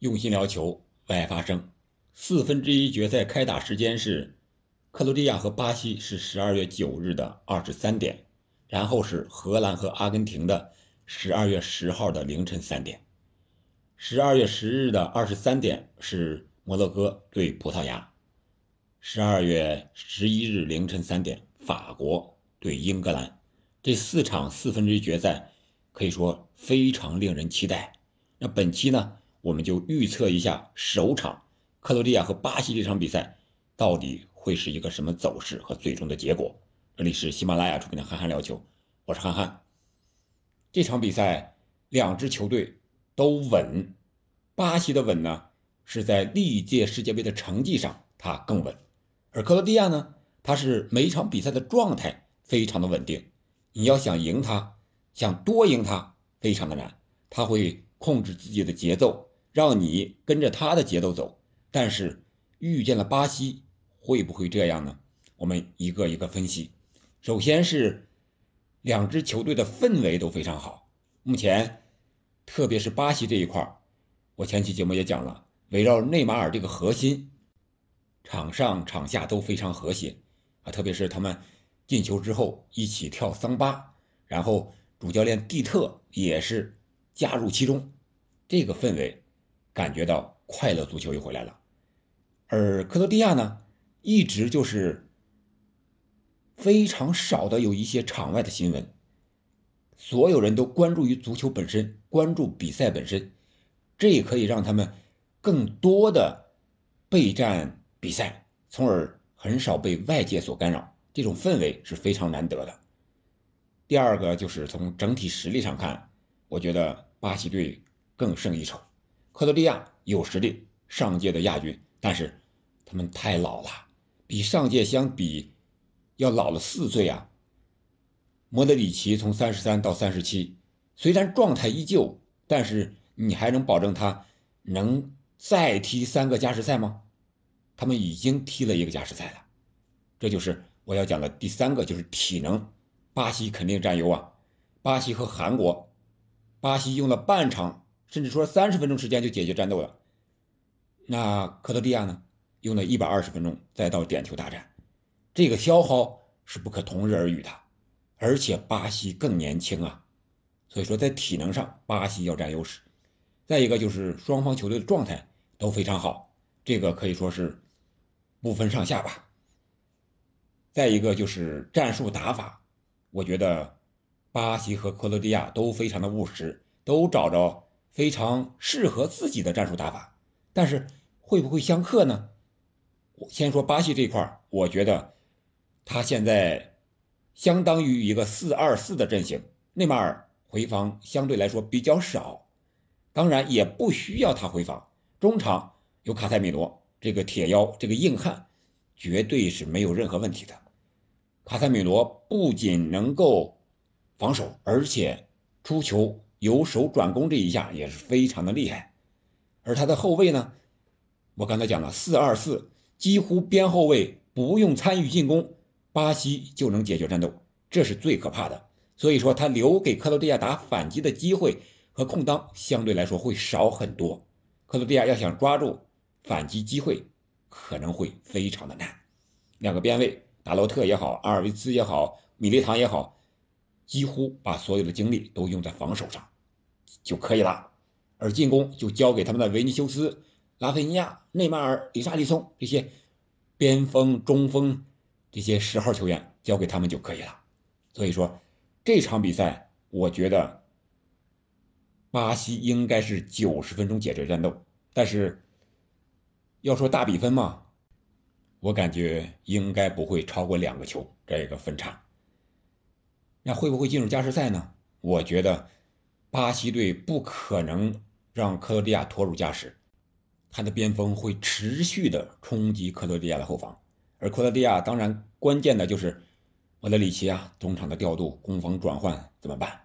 用心聊球，为爱发声。四分之一决赛开打时间是克罗地亚和巴西是十二月九日的二十三点，然后是荷兰和阿根廷的十二月十号的凌晨三点。十二月十日的二十三点是摩洛哥对葡萄牙，十二月十一日凌晨三点法国对英格兰。这四场四分之一决赛可以说非常令人期待。那本期呢？我们就预测一下首场克罗地亚和巴西这场比赛到底会是一个什么走势和最终的结果。这里是喜马拉雅出品的《憨憨聊球》，我是憨憨。这场比赛两支球队都稳，巴西的稳呢是在历届世界杯的成绩上它更稳，而克罗地亚呢，它是每一场比赛的状态非常的稳定。你要想赢它，想多赢它非常的难，他会控制自己的节奏。让你跟着他的节奏走，但是遇见了巴西会不会这样呢？我们一个一个分析。首先是两支球队的氛围都非常好，目前特别是巴西这一块我前期节目也讲了，围绕内马尔这个核心，场上场下都非常和谐啊，特别是他们进球之后一起跳桑巴，然后主教练蒂特也是加入其中，这个氛围。感觉到快乐足球又回来了，而克罗地亚呢，一直就是非常少的有一些场外的新闻，所有人都关注于足球本身，关注比赛本身，这也可以让他们更多的备战比赛，从而很少被外界所干扰，这种氛围是非常难得的。第二个就是从整体实力上看，我觉得巴西队更胜一筹。克罗地亚有实力，上届的亚军，但是他们太老了，比上届相比要老了四岁啊。莫德里奇从三十三到三十七，虽然状态依旧，但是你还能保证他能再踢三个加时赛吗？他们已经踢了一个加时赛了，这就是我要讲的第三个，就是体能。巴西肯定占优啊，巴西和韩国，巴西用了半场。甚至说三十分钟时间就解决战斗了，那克罗地亚呢？用了一百二十分钟再到点球大战，这个消耗是不可同日而语的。而且巴西更年轻啊，所以说在体能上巴西要占优势。再一个就是双方球队的状态都非常好，这个可以说是不分上下吧。再一个就是战术打法，我觉得巴西和克罗地亚都非常的务实，都找着。非常适合自己的战术打法，但是会不会相克呢？我先说巴西这块我觉得他现在相当于一个四二四的阵型，内马尔回防相对来说比较少，当然也不需要他回防。中场有卡塞米罗这个铁腰，这个硬汉，绝对是没有任何问题的。卡塞米罗不仅能够防守，而且出球。由守转攻这一下也是非常的厉害，而他的后卫呢，我刚才讲了四二四，几乎边后卫不用参与进攻，巴西就能解决战斗，这是最可怕的。所以说他留给克罗地亚打反击的机会和空当相对来说会少很多，克罗地亚要想抓住反击机会可能会非常的难。两个边卫达洛特也好，阿尔维兹也好，米利唐也好。几乎把所有的精力都用在防守上就可以了，而进攻就交给他们的维尼修斯、拉菲尼亚、内马尔、里沙利松这些边锋、中锋这些十号球员交给他们就可以了。所以说这场比赛，我觉得巴西应该是九十分钟解决战斗，但是要说大比分嘛，我感觉应该不会超过两个球这个分差。那会不会进入加时赛呢？我觉得巴西队不可能让克罗地亚拖入加时，他的边锋会持续的冲击克罗地亚的后防，而克罗地亚当然关键的就是莫德里奇啊，中场的调度、攻防转换怎么办，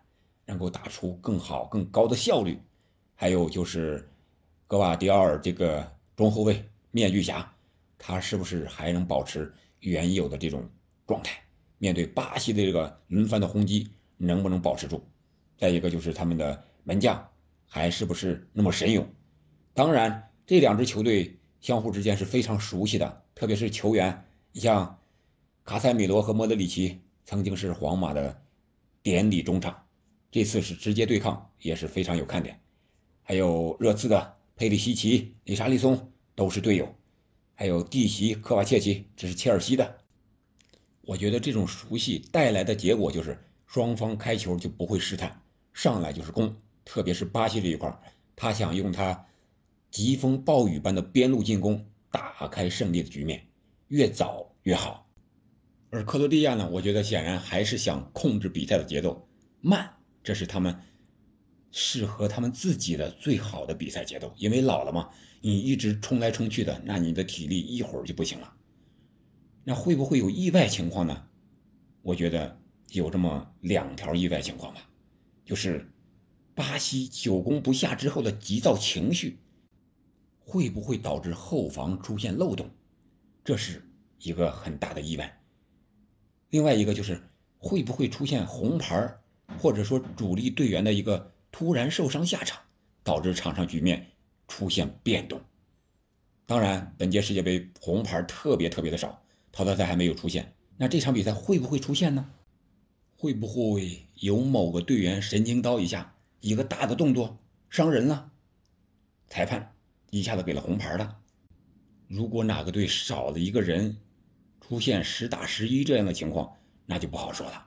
能够打出更好、更高的效率？还有就是格瓦迪奥尔这个中后卫面具侠，他是不是还能保持原有的这种状态？面对巴西的这个轮番的轰击，能不能保持住？再一个就是他们的门将还是不是那么神勇？当然，这两支球队相互之间是非常熟悉的，特别是球员，你像卡塞米罗和莫德里奇曾经是皇马的典礼中场，这次是直接对抗，也是非常有看点。还有热刺的佩里西奇、里沙利松都是队友，还有蒂席、科瓦切奇，这是切尔西的。我觉得这种熟悉带来的结果就是双方开球就不会试探，上来就是攻。特别是巴西这一块，他想用他疾风暴雨般的边路进攻打开胜利的局面，越早越好。而克罗地亚呢，我觉得显然还是想控制比赛的节奏，慢，这是他们。适合他们自己的最好的比赛节奏，因为老了嘛，你一直冲来冲去的，那你的体力一会儿就不行了。那会不会有意外情况呢？我觉得有这么两条意外情况吧，就是巴西久攻不下之后的急躁情绪，会不会导致后防出现漏洞？这是一个很大的意外。另外一个就是会不会出现红牌，或者说主力队员的一个。突然受伤下场，导致场上局面出现变动。当然，本届世界杯红牌特别特别的少，淘汰赛还没有出现。那这场比赛会不会出现呢？会不会有某个队员神经刀一下，一个大的动作伤人了，裁判一下子给了红牌了？如果哪个队少了一个人，出现十打十一这样的情况，那就不好说了。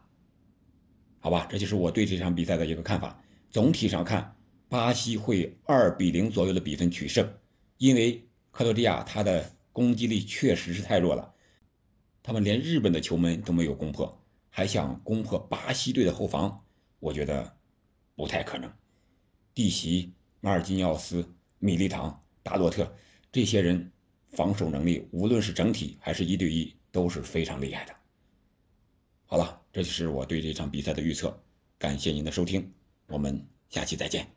好吧，这就是我对这场比赛的一个看法。总体上看，巴西会二比零左右的比分取胜，因为克罗地亚他的攻击力确实是太弱了，他们连日本的球门都没有攻破，还想攻破巴西队的后防，我觉得不太可能。蒂席、马尔基尼奥斯、米利唐、达洛特这些人防守能力，无论是整体还是一对一，都是非常厉害的。好了，这就是我对这场比赛的预测，感谢您的收听。我们下期再见。